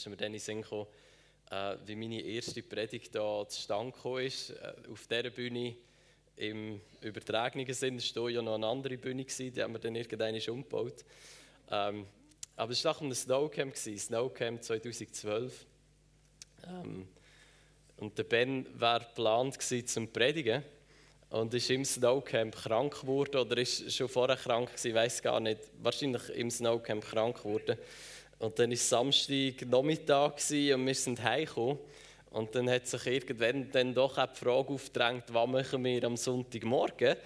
ist mir dann in den Sinn gekommen, äh, wie meine erste Predigt hier zustande gekommen ist. Äh, auf dieser Bühne im übertragenen Sinn war ja noch eine andere Bühne, gewesen, die haben wir dann irgendwann umgebaut. Ähm, aber es war nach einem Snowcamp, Snowcamp 2012. Ähm, und der Ben war geplant zum Predigen und ist im Snowcamp krank geworden oder ist schon vorher krank gewesen, weiß gar nicht, wahrscheinlich im Snowcamp krank geworden. Und dann war Samstag Nachmittag und wir sind heimgekommen. Und dann hat sich irgendwann dann doch auch die Frage aufgedrängt, was machen wir am Sonntagmorgen?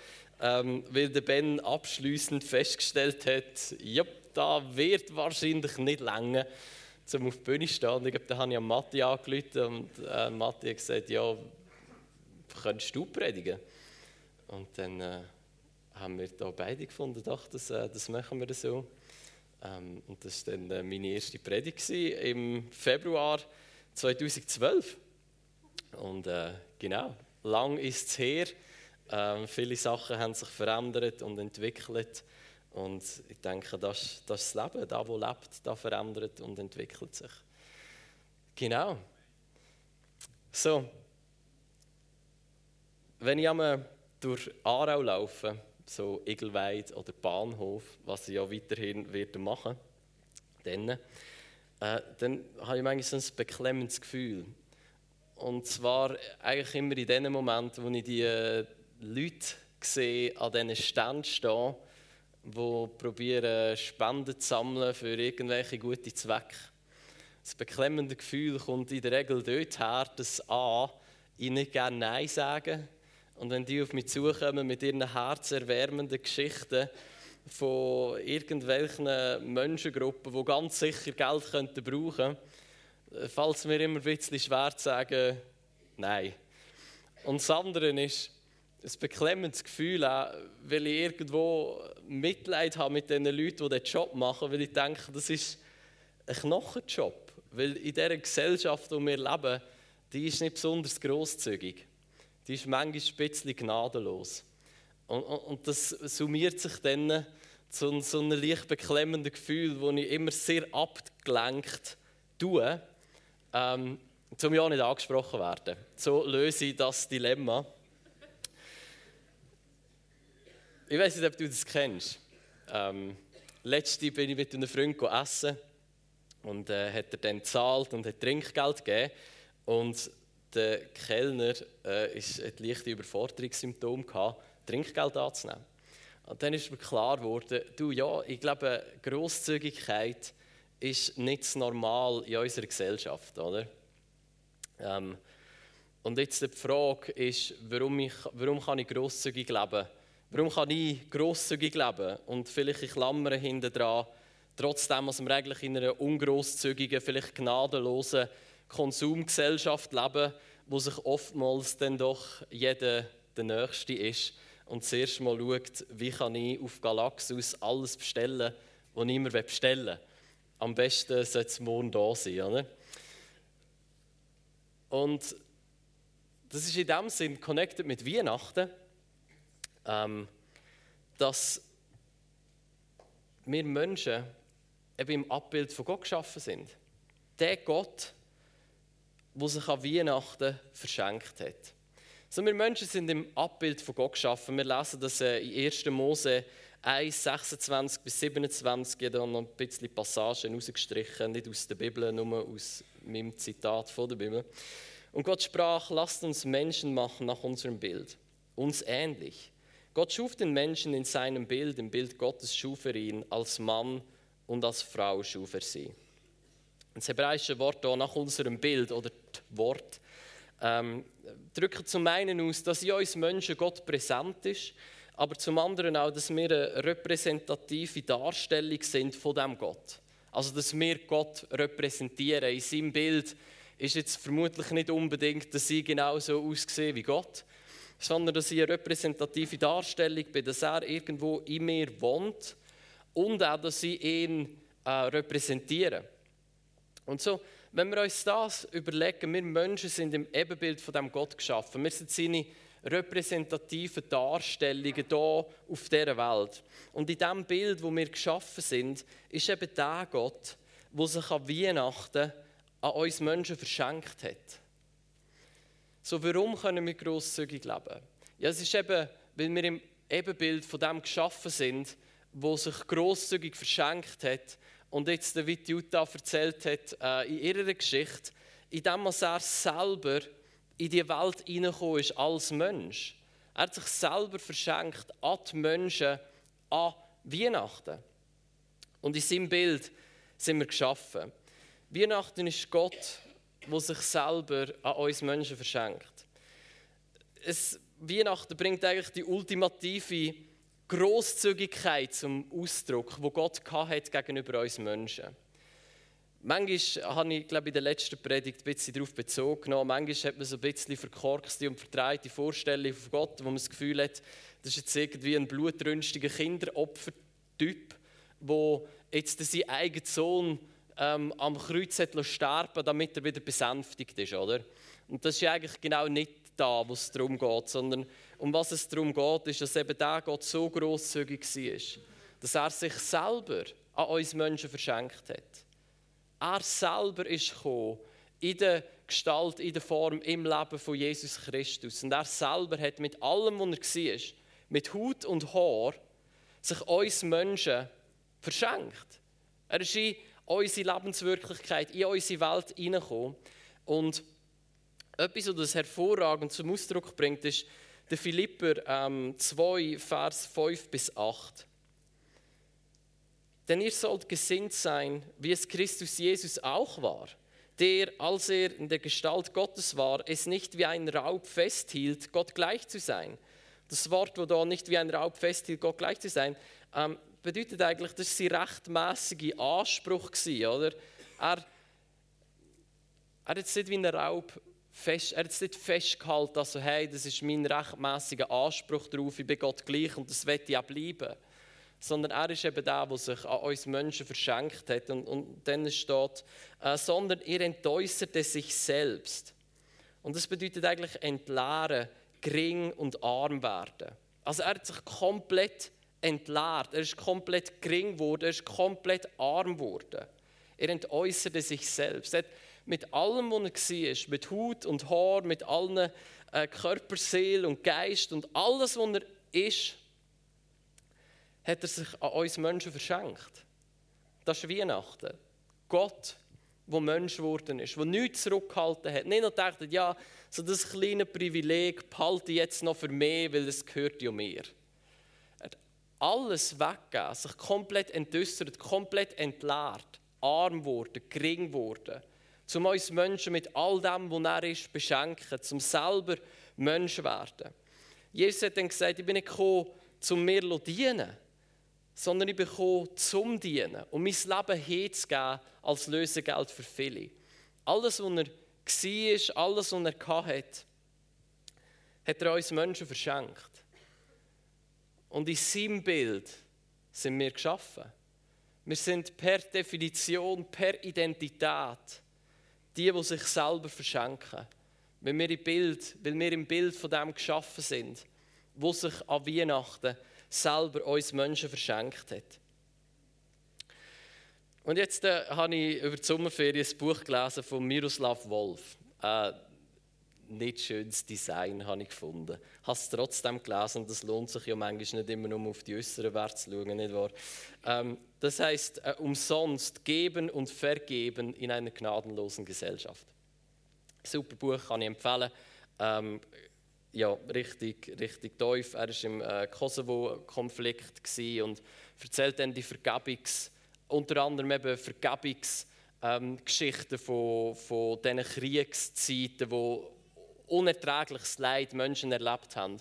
Ähm, weil der Ben abschließend festgestellt hat, ja, da wird wahrscheinlich nicht länger zum auf die Bühne zu stehen. Und ich glaube, da habe ich an Matti angerufen und äh, Matti hat gesagt, ja, könntest du predigen? Und dann äh, haben wir da beide gefunden, doch, das, äh, das machen wir so. Ähm, und das war dann äh, meine erste Predigt im Februar 2012. Und äh, genau, lang ist es her. Ähm, viele Sachen haben sich verändert und entwickelt. Und ich denke, das, das ist das Leben. Da, wo lebt, da verändert und entwickelt sich. Genau. So. Wenn ich einmal durch Aarau laufe, so Igelweid oder Bahnhof, was ich ja weiterhin werde machen dann, äh, dann habe ich manchmal ein beklemmendes Gefühl. Und zwar eigentlich immer in den Momenten, wo ich die äh, Leute sehe, an diesen Ständen stehen, die probieren, Spenden zu sammeln für irgendwelche gute Zwecke. Das beklemmende Gefühl kommt in der Regel dort her, dass A, ich nicht gerne Nein sagen und wenn die auf mich zukommen mit ihren herzerwärmenden Geschichten von irgendwelchen Menschengruppen, die ganz sicher Geld brauchen könnten, fällt es mir immer ein bisschen schwer zu sagen, nein. Und das andere ist ein beklemmendes Gefühl, auch, weil ich irgendwo Mitleid habe mit den Leuten, die diesen Job machen, weil ich denke, das ist ein Knochenjob. Weil in dieser Gesellschaft, in der wir leben, die ist nicht besonders grosszügig die ist manchmal ein bisschen gnadenlos. Und, und, und das summiert sich dann zu so einem leicht beklemmenden Gefühl, wo ich immer sehr abgelenkt tue, ähm, um ja nicht angesprochen werden. So löse ich das Dilemma. Ich weiß nicht, ob du das kennst. Ähm, letzte bin ich mit einem Freund essen und äh, hat er dann gezahlt und hat Trinkgeld gegeben. Und der Kellner äh, ist ein leichtes Überforderungssymptom gehabt, Trinkgeld anzunehmen. Und dann ist mir klar geworden, du ja, ich glaube, Großzügigkeit ist nicht normal in unserer Gesellschaft, oder? Ähm, und jetzt die Frage ist, warum, ich, warum kann ich grosszügig leben? Warum kann ich grosszügig leben? Und vielleicht in Klammern hinten dran, trotzdem, dass wir eigentlich in einer ungrosszügigen, vielleicht gnadenlosen Konsumgesellschaft leben, wo sich oftmals dann doch jeder der Nächste ist und zuerst mal schaut, wie kann ich auf Galaxus alles bestellen, was ich immer bestellen will. Am besten sollte es morgen da sein. Oder? Und das ist in dem Sinn connected mit Weihnachten, ähm, dass wir Menschen eben im Abbild von Gott geschaffen sind. Der Gott, wo sich an Weihnachten verschenkt hat. So, wir Menschen sind im Abbild von Gott geschaffen. Wir lesen das äh, in 1. Mose 1, 26 bis 27. Ich habe noch ein bisschen Passagen rausgestrichen, nicht aus der Bibel, nur aus meinem Zitat von der Bibel. Und Gott sprach: Lasst uns Menschen machen nach unserem Bild, uns ähnlich. Gott schuf den Menschen in seinem Bild, im Bild Gottes schuf er ihn, als Mann und als Frau schuf er sie. Das hebräische Wort hier nach unserem Bild oder Wort ähm, drückt zum einen aus, dass in uns Menschen Gott präsent ist, aber zum anderen auch, dass wir eine repräsentative Darstellung sind von dem Gott. Also, dass wir Gott repräsentieren. In seinem Bild ist jetzt vermutlich nicht unbedingt, dass ich genauso aussehe wie Gott, sondern dass ich eine repräsentative Darstellung bin, dass er irgendwo in mir wohnt und auch, dass ich ihn äh, repräsentiere. Und so, wenn wir uns das überlegen, wir Menschen sind im Ebenbild von dem Gott geschaffen. Wir sind seine repräsentativen Darstellungen hier auf dieser Welt. Und in dem Bild, wo wir geschaffen sind, ist eben der Gott, der sich an Weihnachten an uns Menschen verschenkt hat. So, warum können wir grosszügig leben? Ja, es ist eben, weil wir im Ebenbild von dem geschaffen sind, wo sich grosszügig verschenkt hat und jetzt wie Jutta erzählt hat äh, in ihrer Geschichte, indem er selber in die Welt hineingekommen ist als Mensch. Er hat sich selber verschenkt an die Menschen an Weihnachten. Und in seinem Bild sind wir geschaffen. Weihnachten ist Gott, der sich selber an uns Menschen verschenkt. Es, Weihnachten bringt eigentlich die ultimative Großzügigkeit zum Ausdruck, wo Gott hat gegenüber uns Menschen. Manchmal habe ich, glaube ich, in der letzten Predigt ein bisschen darauf bezogen. Manchmal hat man so ein bisschen verkorkste und verdrehte Vorstellungen von Gott, wo man das Gefühl hat, das ist jetzt irgendwie ein blutrünstiger Kinderopfertyp, der jetzt seinen eigenen Sohn ähm, am Kreuz hat sterben damit er wieder besänftigt ist. Oder? Und das ist eigentlich genau nicht da, wo es darum geht, sondern um was es darum geht, ist, dass eben der Gott so grosszügig war, dass er sich selber an uns Menschen verschenkt hat. Er selber ist gekommen, in der Gestalt, in der Form, im Leben von Jesus Christus. Und er selber hat mit allem, was er war, mit Haut und Haar, sich uns Menschen verschenkt. Er ist in unsere Lebenswirklichkeit, in unsere Welt hineingekommen. Und etwas, was das hervorragend zum Ausdruck bringt, ist der Philipper ähm, 2, Vers 5 bis 8. Denn ihr sollt gesinnt sein, wie es Christus Jesus auch war, der, als er in der Gestalt Gottes war, es nicht wie ein Raub festhielt, Gott gleich zu sein. Das Wort, wo da nicht wie ein Raub festhielt, Gott gleich zu sein, ähm, bedeutet eigentlich, das war sein rechtmäßige Anspruch, oder? Er, er hat es nicht wie ein Raub fest, er hat es nicht festgehalten, also hey, das ist mein rechtmäßiger Anspruch darauf, ich bin Gott gleich und das wird ja bleiben sondern er ist eben der, der sich an uns Menschen verschenkt hat. Und, und dann steht, äh, sondern ihr entäußerte sich selbst. Und das bedeutet eigentlich entleeren, gering und arm werden. Also er hat sich komplett entleert, er ist komplett gering geworden, er ist komplett arm geworden. Er entäußerte sich selbst. Er hat mit allem, was er war, mit Haut und Haar, mit allen äh, Körper, Seele und Geist und alles, was er ist, hat er sich an uns Menschen verschenkt. Das ist Weihnachten. Gott, der Mensch geworden ist, der nichts zurückgehalten hat. Nicht nur gedacht, ja, so das kleine Privileg behalte ich jetzt noch für mich, weil es gehört ja mir. Er hat alles weggegeben, sich komplett entäußert, komplett entleert, arm geworden, gering geworden. Um uns Menschen mit all dem, was er ist, beschenken, um selber Mensch werden. Jesus hat dann gesagt, ich bin nicht gekommen, um mir zu dienen, sondern ich bekomme zum Dienen und mein Leben herzugeben als Lösegeld für viele. Alles, was er war, alles, was er hatte, hat er uns Menschen verschenkt. Und in seinem Bild sind wir geschaffen. Wir sind per Definition, per Identität die, die sich selber verschenken. Weil wir im Bild, weil wir im Bild von dem geschaffen sind, wo sich an Weihnachten selber uns Menschen verschenkt hat. Und jetzt äh, habe ich über die Sommerferien ein Buch gelesen von Miroslav Wolf. Äh, nicht schönes Design habe ich gefunden. Ich habe es trotzdem gelesen es lohnt sich ja manchmal nicht immer nur auf die äußeren Werte zu schauen, nicht wahr? Ähm, das heißt äh, umsonst geben und vergeben in einer gnadenlosen Gesellschaft. Super Buch, kann ich empfehlen. Ähm, ja, richtig, richtig tief. Er war im äh, Kosovo-Konflikt und erzählt dann die Vergebungs-, unter anderem eben Vergebungsgeschichten ähm, von, von diesen Kriegszeiten, wo unerträgliches Leid Menschen erlebt haben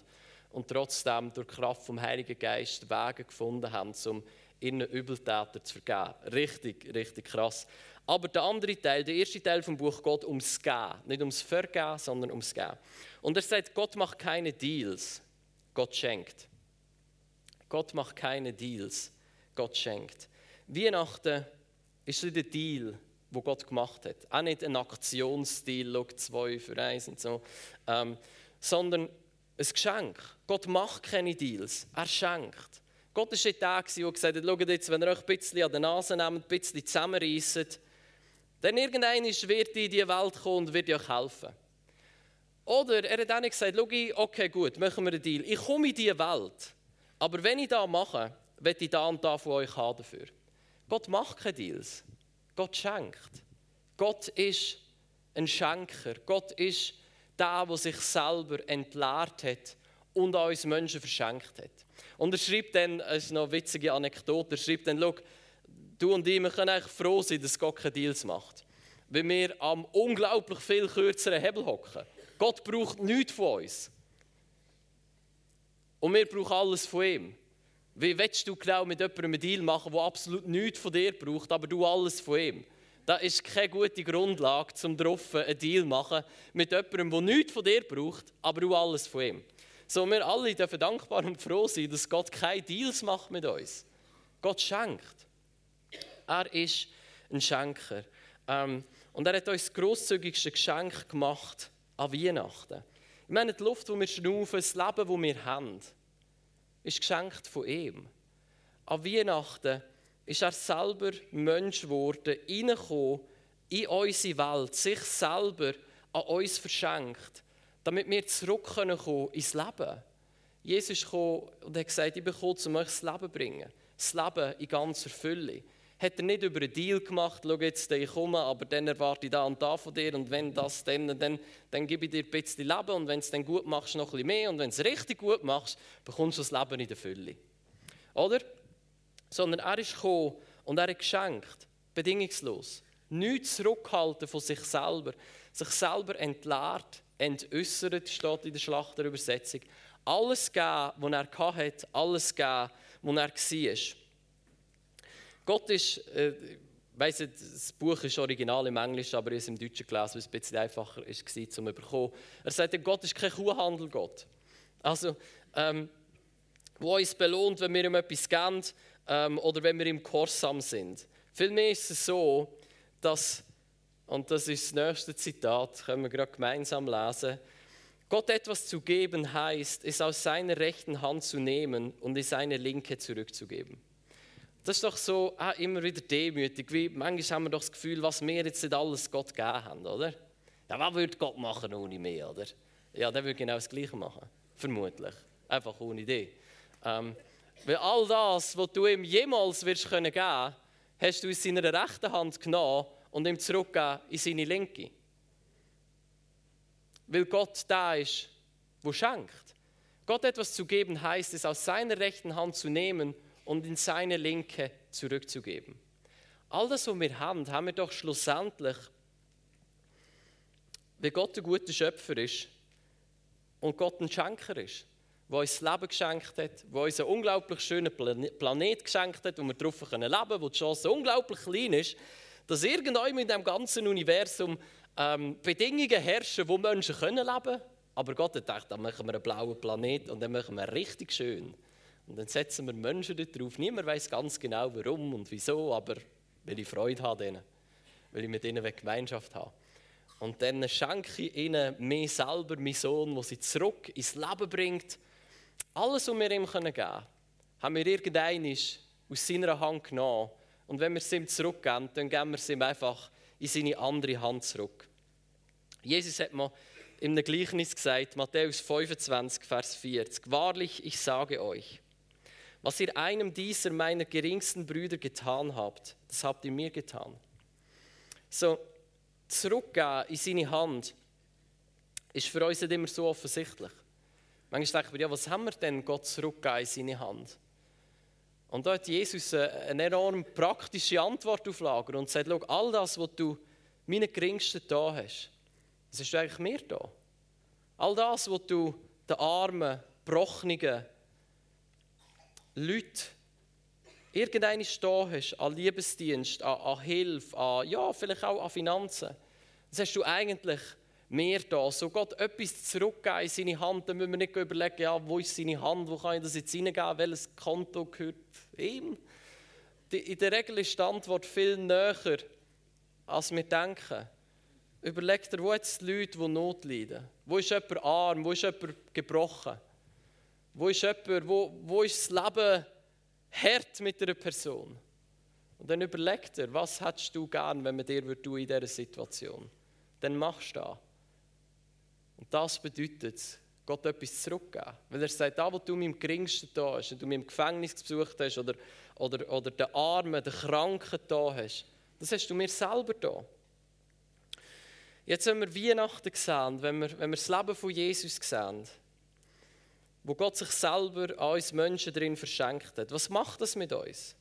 und trotzdem durch Kraft vom Heiligen Geist Wege gefunden haben, um ihren Übeltäter zu vergeben. Richtig, richtig krass. Aber der andere Teil, der erste Teil vom Buch geht ums Gehen. Nicht ums Vergehen, sondern ums Gehen. Und er sagt, Gott macht keine Deals, Gott schenkt. Gott macht keine Deals, Gott schenkt. Weihnachten ist nicht ein Deal, wo Gott gemacht hat. Auch nicht ein Aktionsdeal, schau, zwei für eins und so, ähm, sondern ein Geschenk. Gott macht keine Deals, er schenkt. Gott war der, der gesagt hat, schaut jetzt, wenn ihr euch ein bisschen an der Nase nehmt, ein bisschen zusammenreisset, Denn irgendein wird in die Welt kommen und wird euch helfen. Oder er hat auch nicht gesagt, schau, okay, gut, machen wir einen Deal. Ich komme in diese Welt, aber wenn ich das mache, werde ich da und da von euch haben dafür. Gott macht keine Deals. Gott schenkt. Gott ist ein Schenker. Gott ist der, der sich selber entleert hat und an uns Menschen verschenkt hat. Und er schreibt dann, es ist noch eine witzige Anekdote, er schreibt dann, du und ich, wir können eigentlich froh sein, dass Gott keine Deals macht. Weil wir am unglaublich viel kürzeren Hebel hocken. Gott braucht nichts von uns. Und wir brauchen alles von ihm. Wie willst du genau mit jemandem einen Deal machen, der absolut nichts von dir braucht, aber du alles von ihm? Das ist keine gute Grundlage, um drauf einen Deal zu machen mit jemandem, der nichts von dir braucht, aber du alles von ihm. So, wir alle dürfen dankbar und froh sein, dass Gott keine Deals macht mit uns. Gott schenkt. Er ist ein Schenker. Ähm, und er hat uns das grosszügigste Geschenk gemacht an Weihnachten. Ich meine, die Luft, die wir schnaufen, das Leben, das wir haben, ist geschenkt von ihm. An Weihnachten ist er selber Mensch geworden, reingekommen in unsere Welt, sich selber an uns verschenkt, damit wir zurückkommen können ins Leben. Jesus gekommen und hat gesagt, ich bin gekommen, um euch das Leben zu bringen. Das Leben in ganzer Fülle hat er nicht über einen Deal gemacht, schau jetzt, ich komme, aber dann erwarte ich da und da von dir und wenn das, dann, dann, dann gebe ich dir ein bisschen Leben und wenn es dann gut machst, noch ein bisschen mehr und wenn es richtig gut machst, bekommst du das Leben in der Fülle. Oder? Sondern er ist gekommen und er hat geschenkt, bedingungslos. Nichts zurückhalten von sich selber, sich selber entleert, entäußert, steht in der Schlachterübersetzung. Alles geben, was er hatte, alles geben, was er war. Gott ist, äh, ich weiss nicht, das Buch ist original im Englischen, aber ich habe es im Deutschen gelesen, weil es ein bisschen einfacher war, um zu bekommen. Er sagt, Gott ist kein Kuhhandel, Gott. Also, ähm, uns belohnt, wenn wir ihm etwas geben ähm, oder wenn wir ihm gehorsam sind. Vielmehr ist es so, dass, und das ist das nächste Zitat, können wir gerade gemeinsam lesen, Gott etwas zu geben heißt, es aus seiner rechten Hand zu nehmen und in seine linke zurückzugeben. Das ist doch so auch immer wieder demütig. Wie manchmal haben wir doch das Gefühl, was wir jetzt nicht alles Gott gegeben haben, oder? Ja, was würde Gott machen ohne mich, oder? Ja, der würde genau das Gleiche machen. Vermutlich. Einfach ohne Idee. Ähm, weil all das, was du ihm jemals wirst können geben, hast du in seiner rechten Hand genommen und ihm zurückgegeben in seine linke. Weil Gott da ist, wo schenkt. Gott etwas zu geben heißt es aus seiner rechten Hand zu nehmen und in seine Linke zurückzugeben. All das, was wir haben, haben wir doch schlussendlich, weil Gott ein guter Schöpfer ist und Gott ein Schenker ist, der uns das Leben geschenkt hat, der uns einen unglaublich schönen Planet geschenkt hat, wo wir darauf leben können, wo die Chance unglaublich klein ist, dass irgendwann in diesem ganzen Universum ähm, Bedingungen herrschen, wo Menschen leben können. Aber Gott hat gedacht, dann machen wir einen blauen Planet und dann machen wir richtig schön. Und dann setzen wir Menschen dort drauf. Niemand weiß ganz genau, warum und wieso, aber weil ich Freude habe denen, weil ich mit ihnen Gemeinschaft habe. Und dann schenke ich ihnen mir selber, meinen Sohn, der sie zurück ins Leben bringt. Alles, was wir ihm geben können, haben wir irgendein aus seiner Hand genommen. Und wenn wir es ihm zurückgeben, dann geben wir es ihm einfach in seine andere Hand zurück. Jesus hat mal in einem Gleichnis gesagt, Matthäus 25, Vers 40, Wahrlich, ich sage euch, was ihr einem dieser meiner geringsten Brüder getan habt, das habt ihr mir getan. So, zurückgeben in seine Hand ist für uns nicht immer so offensichtlich. Manchmal denken wir, ja, was haben wir denn Gott zurückgegeben in seine Hand? Und da hat Jesus eine enorm praktische Antwort auf Lager und sagt, schau, all das, was du meinen Geringsten da hast, das ist eigentlich mir da. All das, was du den Armen, Brochnigen, Leute irgendeine da hast, an Liebesdienst, an, an Hilfe, an, ja, vielleicht auch an Finanzen, dann hast du eigentlich mehr da. So Gott etwas zurückgeben in seine Hand, dann müssen wir nicht überlegen, ja, wo ist seine Hand, wo kann ich das jetzt hineingeben, welches Konto gehört ihm. In der Regel ist die Antwort viel näher, als wir denken. Überleg dir, wo jetzt die Leute, die Not leiden? Wo ist jemand arm? Wo ist jemand gebrochen? Wo ist jemand, wo, wo ist das Leben hart mit einer Person? Und dann überleg dir, was hättest du gern, wenn man dir in dieser Situation? Dann machst du das. Und das bedeutet, Gott etwas zurückgeben. Weil er sagt, da wo du meinem Geringsten da hast, wenn du mich im Gefängnis besucht hast oder, oder, oder den Armen, den Kranken da hast, das hast du mir selber da. Jetzt, wenn wir Weihnachten sehen, wenn wir, wenn wir das Leben von Jesus sehen, wo Gott sich selber an uns Menschen drin verschenkt hat, was macht das mit uns?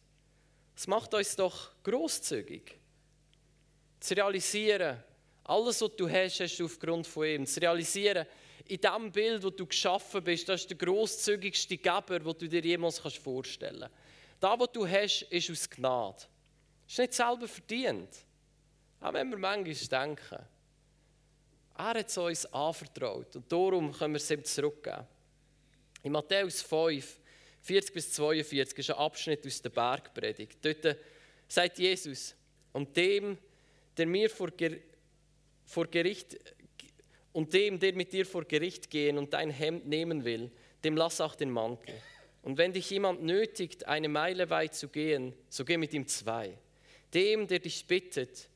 Es macht uns doch großzügig. Zu realisieren, alles, was du hast, hast du aufgrund von ihm. Zu realisieren, in dem Bild, wo du geschaffen bist, das ist der großzügigste Geber, den du dir jemals vorstellen kannst. Das, was du hast, ist aus Gnade. Es ist nicht selber verdient. Auch wenn wir manchmal denken. Er hat es uns anvertraut und darum können wir es ihm zurückgeben. In Matthäus 5, 40 bis 42 ist ein Abschnitt aus der Bergpredigt. Dort sagt Jesus, und dem, der mir vor, vor Gericht und dem, der mit dir vor Gericht gehen und dein Hemd nehmen will, dem lass auch den Mantel. Und wenn dich jemand nötigt, eine Meile weit zu gehen, so geh mit ihm zwei. Dem, der dich bittet,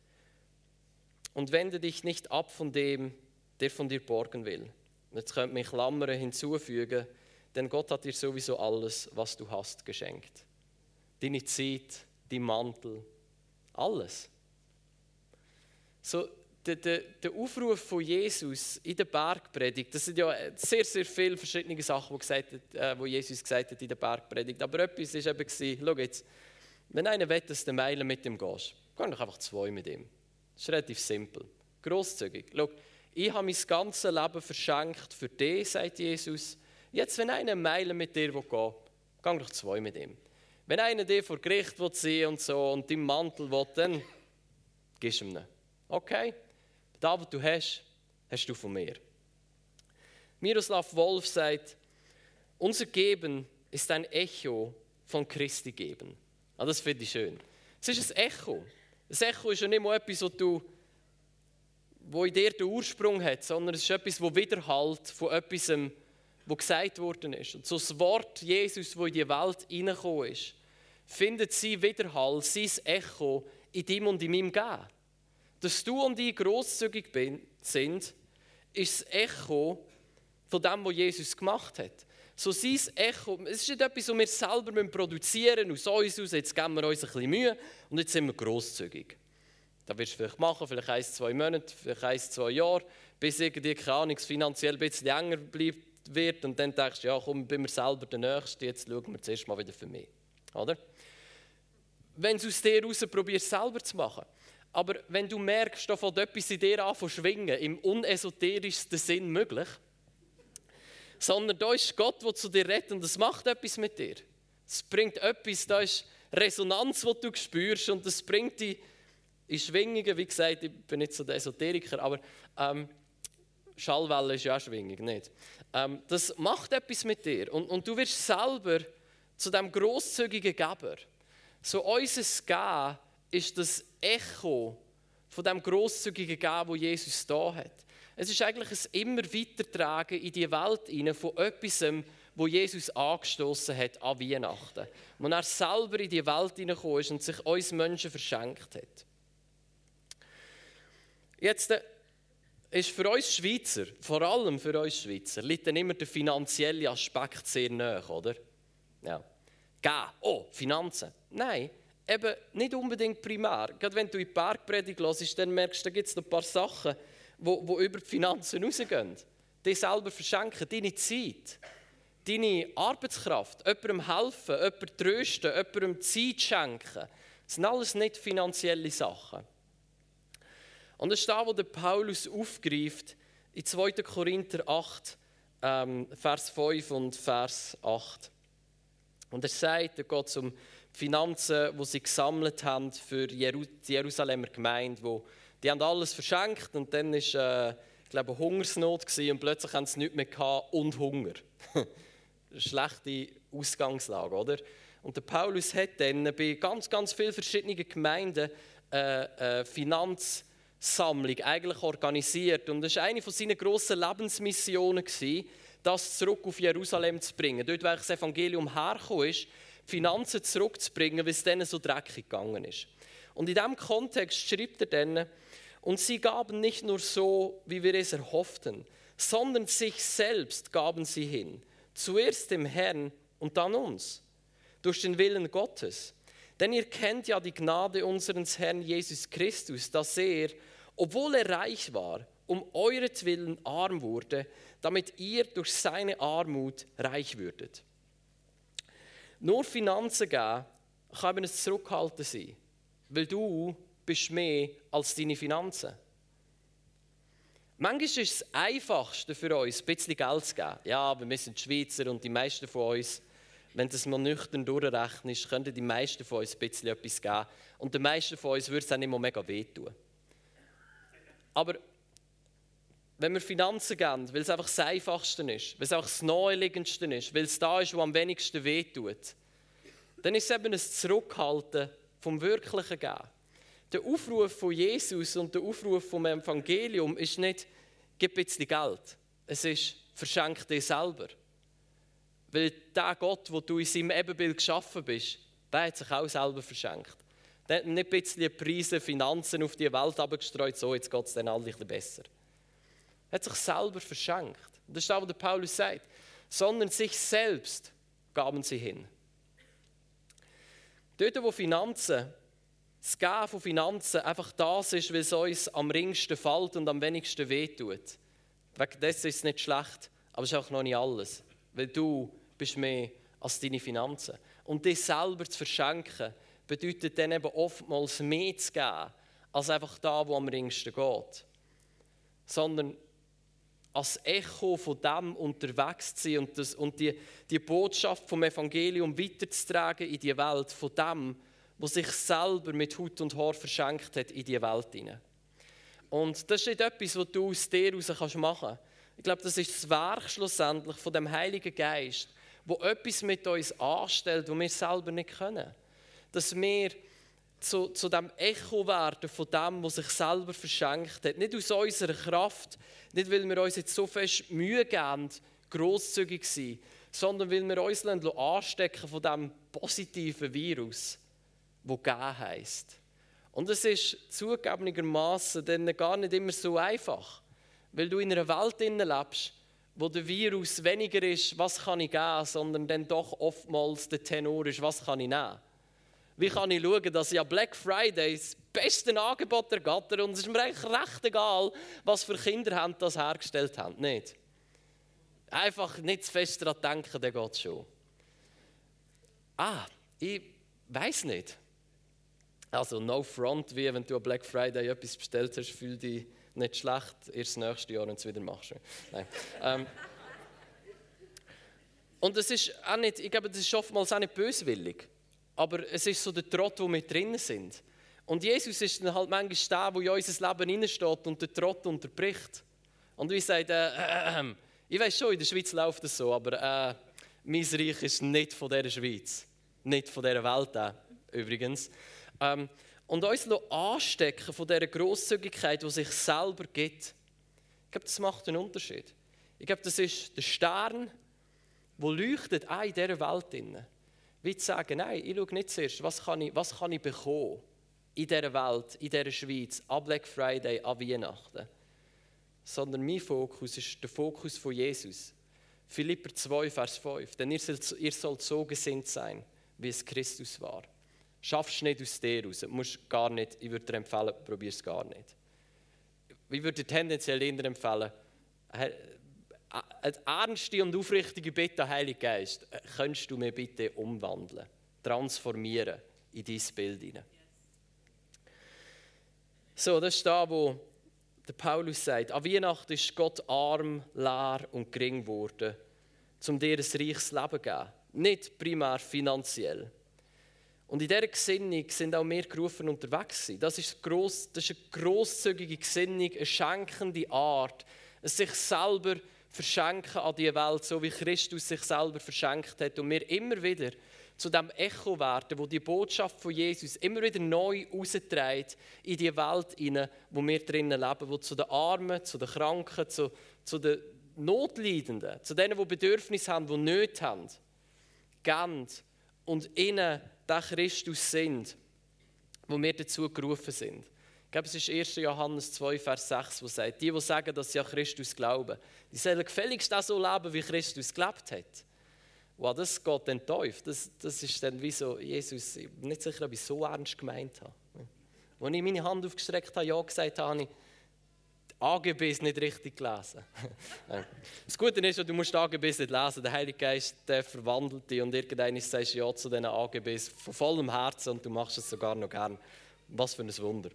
und wende dich nicht ab von dem, der von dir borgen will. Jetzt könnte man Klammern hinzufügen, denn Gott hat dir sowieso alles, was du hast, geschenkt. Deine Zeit, dein Mantel, alles. So, der, der, der Aufruf von Jesus in der Bergpredigt, das sind ja sehr, sehr viele verschiedene Sachen, die, gesagt hat, äh, wo Jesus gesagt hat in der Bergpredigt. Aber etwas war eben, schau jetzt, wenn einer will, dass du Meilen mit ihm gehst, geh doch einfach zwei mit ihm. Das ist relativ simpel. Grosszügig. Schau, ich habe mein ganzes Leben verschenkt für dich, sagt Jesus. Jetzt, wenn einer Meilen mit dir will gehen geh doch zwei mit ihm. Wenn einer dir vor Gericht will ziehen und so und deinen Mantel will, dann gibst du ihm ihn. Okay? Das, was du hast, hast du von mir. Miroslav Wolf sagt, unser Geben ist ein Echo von Christi Geben. Ah, das finde ich schön. Es ist ein Echo. Ein Echo ist ja nicht mal etwas, was du wo in dir den Ursprung hat, sondern es ist etwas, das widerhallt von etwas, was gesagt worden ist. Und so das Wort Jesus, das in die Welt hineingekommen ist, findet sie Widerhall, sein Echo in dem und in meinem Gehen. Dass du und ich grosszügig sind, ist das Echo von dem, was Jesus gemacht hat. So sein Echo, es ist nicht etwas, was wir selber produzieren müssen, aus uns aus, jetzt geben wir uns ein bisschen Mühe und jetzt sind wir grosszügig. Das wirst du vielleicht machen, vielleicht ein, zwei Monate, vielleicht ein, zwei Jahre, bis irgendwie, keine Ahnung, finanziell ein bisschen enger bleibt wird und dann denkst du, ja komm, bin mir selber der Nächste, jetzt schauen wir zuerst mal wieder für mich. Oder? Wenn du es aus dir heraus probierst, selber zu machen. Aber wenn du merkst, da fängt etwas in dir an zu schwingen, im unesoterischsten Sinn möglich, sondern da ist Gott, der zu dir redet und das macht etwas mit dir. Es bringt etwas, da ist Resonanz, die du spürst und das bringt dich in Schwingungen, wie gesagt, ich bin nicht so der Esoteriker, aber ähm, Schallwelle ist ja auch Schwingung, nicht? Ähm, das macht etwas mit dir und, und du wirst selber zu dem großzügigen Geber. So unser Gehen ist das Echo von dem großzügigen Geben, wo Jesus da hat. Es ist eigentlich ein immer weitertragen in die Welt hinein von etwas, wo Jesus angestoßen hat an Weihnachten. Wo er selber in die Welt hineingekommen ist und sich uns Menschen verschenkt hat. Jetzt äh, ist für uns Schweizer, vor allem für uns Schweizer, liegt dann immer der finanzielle Aspekt sehr nahe, oder? Ja. Gehen, oh, Finanzen. Nein, eben nicht unbedingt primär. Gerade wenn du in die Bergpredigt hörst, dann merkst du, da gibt es ein paar Sachen, wo, wo über die Finanzen rausgehen. Die selber verschenken, deine Zeit, deine Arbeitskraft, jemandem helfen, jemandem trösten, jemandem Zeit schenken. Das sind alles nicht finanzielle Sachen. Und das ist da, wo der Paulus aufgreift in 2. Korinther 8, ähm, Vers 5 und Vers 8. Und er sagt, da geht um die Finanzen, die sie gesammelt haben für die Jerusalemer Gemeinde, wo die haben alles verschenkt und dann ist, äh, ich glaube, Hungersnot und plötzlich haben sie nichts mehr gehabt und Hunger. Schlechte Ausgangslage, oder? Und der Paulus hat dann bei ganz, ganz vielen verschiedenen Gemeinden äh, äh, Finanz Sammlung eigentlich organisiert. Und das war eine von seinen grossen Lebensmissionen, das zurück auf Jerusalem zu bringen. Dort, wo das Evangelium hergekommen ist, Finanzen zurückzubringen, weil es denen so dreckig gegangen ist. Und in diesem Kontext schreibt er dann, und sie gaben nicht nur so, wie wir es erhofften, sondern sich selbst gaben sie hin. Zuerst dem Herrn und dann uns, durch den Willen Gottes. Denn ihr kennt ja die Gnade unseres Herrn Jesus Christus, dass er, obwohl er reich war, um euretwillen arm wurde, damit ihr durch seine Armut reich würdet. Nur Finanzen geben kann ein Zurückhalten sein, weil du bist mehr als deine Finanzen. Manchmal ist es Einfachste für uns, ein bisschen Geld zu geben. Ja, aber wir sind Schweizer und die meisten von uns, wenn das mal nüchtern durchrechnet, könnten die meisten von uns ein bisschen etwas geben. Und den meisten von uns würde es auch nicht mehr mega wehtun. Aber wenn wir Finanzen geben, weil es einfach das Einfachste ist, weil es einfach das Naheliegendste ist, weil es da ist, wo am wenigsten wehtut, dann ist es eben ein Zurückhalten vom wirklichen Geben. Der Aufruf von Jesus und der Aufruf vom Evangelium ist nicht, gib ein bisschen Geld. Es ist, verschenk dir selber. Weil der Gott, wo du in seinem Ebenbild geschaffen bist, der hat sich auch selber verschenkt. Der hat nicht ein bisschen Preise, Finanzen auf die Welt abgestreut, so jetzt geht es dann alle ein bisschen besser. Er hat sich selber verschenkt. Das ist das, was der Paulus sagt. Sondern sich selbst gaben sie hin. Dort, wo Finanzen das Geben von Finanzen einfach das ist, es uns am ringsten fällt und am wenigsten wehtut. Wegen dessen ist es nicht schlecht, aber es ist auch noch nicht alles. Weil du bist mehr als deine Finanzen. Und dich selber zu verschenken, bedeutet dann eben oftmals mehr zu geben, als einfach da, wo am ringsten geht. Sondern als Echo von dem unterwegs zu sein und, das, und die, die Botschaft vom Evangelium weiterzutragen in die Welt, von dem, wo sich selber mit Hut und Haar verschenkt hat in die Welt hinein. Und das ist nicht etwas, was du aus dir heraus machen kannst. Ich glaube, das ist das Werk schlussendlich von dem Heiligen Geist, wo etwas mit uns anstellt, was wir selber nicht können. Dass wir zu, zu dem Echo werden von dem, was sich selber verschenkt hat. Nicht aus unserer Kraft, nicht weil wir uns jetzt so fest Mühe geben, grosszügig sein, sondern weil wir uns anstecken von dem positiven Virus wo geben heisst. Und es ist zugegebenermaßen dann gar nicht immer so einfach, weil du in einer Welt lebst, wo der Virus weniger ist, was kann ich geben, sondern dann doch oftmals der Tenor ist, was kann ich nehmen. Wie kann ich schauen, dass ich an Black Friday das beste Angebot ergatter und es ist mir eigentlich recht egal, was für Kinder haben das hergestellt haben, nicht? Einfach nicht zu fest daran denken, der geht schon. Ah, ich weiß nicht. Also no front, wie wenn du am Black Friday etwas bestellt hast, fühl dich nicht schlecht, erst nächstes Jahr, wenn du es wieder machst. Nein. ähm, und es ist auch nicht, ich glaube, das ist oftmals auch nicht böswillig, aber es ist so der Trott, wo wir drinnen sind. Und Jesus ist dann halt manchmal der, der in unser Leben hineinsteht und den Trott unterbricht. Und wie sagt, äh, äh, äh, ich weiß schon, in der Schweiz läuft das so, aber äh, mein Reich ist nicht von dieser Schweiz, nicht von dieser Welt auch, übrigens. Ähm, und uns anstecken von dieser Grosszügigkeit, die sich selber gibt. Ich glaube, das macht einen Unterschied. Ich glaube, das ist der Stern, der leuchtet auch in dieser Welt. Wie zu sagen, nein, ich schaue nicht zuerst, was kann ich, was kann ich bekommen in dieser Welt, in dieser Schweiz, an Black Friday, an Weihnachten. Sondern mein Fokus ist der Fokus von Jesus. Philipper 2, Vers 5. Denn ihr sollt, ihr sollt so gesinnt sein, wie es Christus war. Schaffst du nicht aus dir raus. Musst gar nicht, ich würde dir empfehlen, probier es gar nicht. Ich würde dir tendenziell eher empfehlen, eine ernste und aufrichtige Bitte, Heiliger Geist, könntest du mir bitte umwandeln, transformieren in dein Bild hinein. So, das ist da, wo der Paulus sagt, an Weihnachten ist Gott arm, leer und gering geworden, um dir ein reiches Leben zu geben. Nicht primär finanziell. Und in dieser Gesinnung sind auch wir gerufen unterwegs. Das ist, gross, das ist eine grosszügige Gesinnung, eine schenkende Art, ein sich selber verschenken an die Welt, so wie Christus sich selber verschenkt hat. Und wir immer wieder zu dem Echo werden, wo die Botschaft von Jesus immer wieder neu rausträgt in die Welt hinein, wo wir drinnen leben, wo zu den Armen, zu den Kranken, zu, zu den Notleidenden, zu denen, die Bedürfnisse haben, die Nöte haben, gehen und innen der Christus sind, wo wir dazu gerufen sind. Ich glaube, es ist 1. Johannes 2, Vers 6, wo sagt, die, die sagen, dass sie an Christus glauben, die sollen gefälligst auch so leben, wie Christus gelebt hat. Wow, das geht dann tief. Das, das ist dann wie so, Jesus, ich bin nicht sicher, ob ich so ernst gemeint habe. Als ich meine Hand aufgestreckt habe, ja gesagt habe, habe ich AGBs nicht richtig gelesen. das Gute ist, du musst AGBs nicht lesen. Der Heilige Geist der verwandelt dich und irgendwann sagst du ja zu diesen AGBs von vollem Herzen und du machst es sogar noch gern. Was für ein Wunder.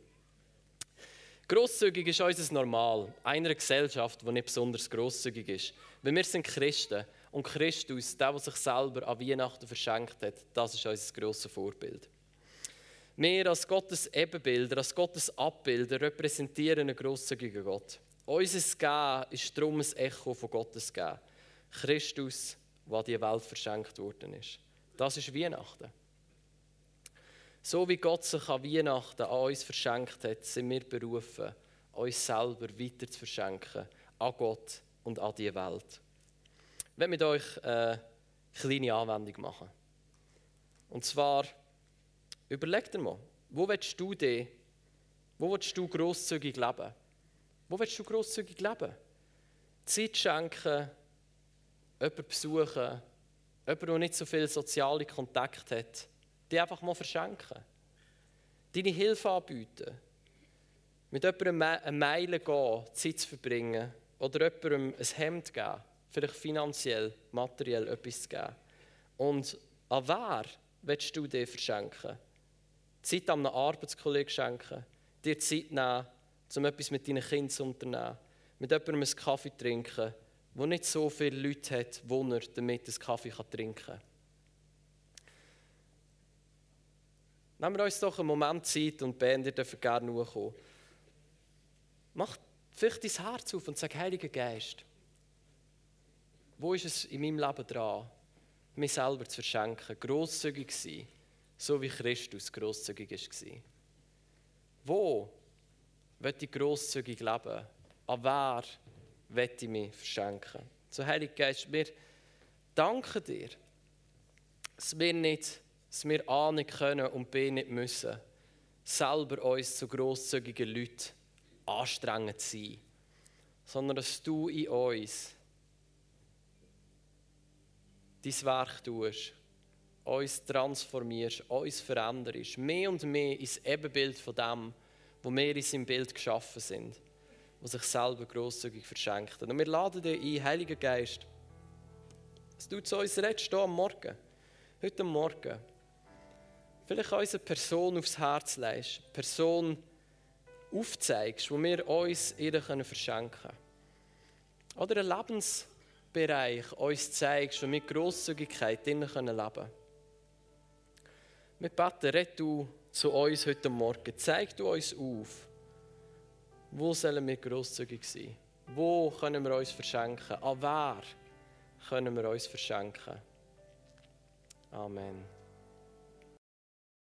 Grosszügig ist unser Normal, einer Gesellschaft, die nicht besonders grosszügig ist. Weil wir sind Christen und Christus, der, der sich selber an Weihnachten verschenkt hat, das ist unser grosses Vorbild. Wir als Gottes Ebenbilder, als Gottes Abbilder repräsentieren einen grosszügigen Gott. Unser Gehen ist darum ein Echo von Gottes Gehen. Christus, der die Welt verschenkt worden ist. Das ist Weihnachten. So wie Gott sich an Weihnachten an uns verschenkt hat, sind wir berufen, uns selber weiter zu verschenken an Gott und an die Welt. Ich werde mit euch eine kleine Anwendung machen. Und zwar Überleg dir mal, wo willst du dich, wo willst du grosszügig leben? Wo willst du grosszügig leben? Zeit schenken, jemanden besuchen, jemanden, der nicht so viele soziale Kontakte hat, die einfach mal verschenken. Deine Hilfe anbieten. Mit jemandem eine Meile gehen, Zeit zu verbringen. Oder jemandem ein Hemd geben. Vielleicht finanziell, materiell etwas zu geben. Und an wer willst du dir verschenken? Zeit an einem Arbeitskollegen schenken, dir Zeit nehmen, um etwas mit deinen Kindern zu unternehmen, mit jemandem einen Kaffee trinken, wo nicht so viele Leute hat, wo er damit einen Kaffee trinken kann. Nehmen wir uns doch einen Moment Zeit und Band, ihr dürft gerne kommen. Mach vielleicht dein Herz auf und sag, Heiliger Geist, wo ist es in meinem Leben dran, mich selber zu verschenken, grosszügig zu sein, so wie Christus grosszügig war. Wo wird ich grosszügig leben? An wer wird ich mich verschenken? So, Heiliger Geist, wir danken dir, dass wir nicht, dass wir A nicht können und B nicht müssen, selber uns zu grosszügigen Leuten anstrengend zu sein, sondern dass du in uns dein Werk tust uns transformierst, uns veränderst, mehr und mehr ins Ebenbild von dem, wo wir in seinem Bild geschaffen sind, wo sich selber grosszügig verschenkt. Und wir laden dich ein, Heiliger Geist, dass du zu uns redest, hier am Morgen, heute Morgen. Vielleicht uns eine Person aufs Herz legst, Person aufzeigst, wo wir uns ihr verschenken können. Oder einen Lebensbereich uns zeigst, wo wir Grosszügigkeit drinnen leben können. Wir beten, red du zu uns heute Morgen. Zeig du uns auf, wo sollen wir grosszügig sein? Wo können wir uns verschenken? An wer können wir uns verschenken? Amen.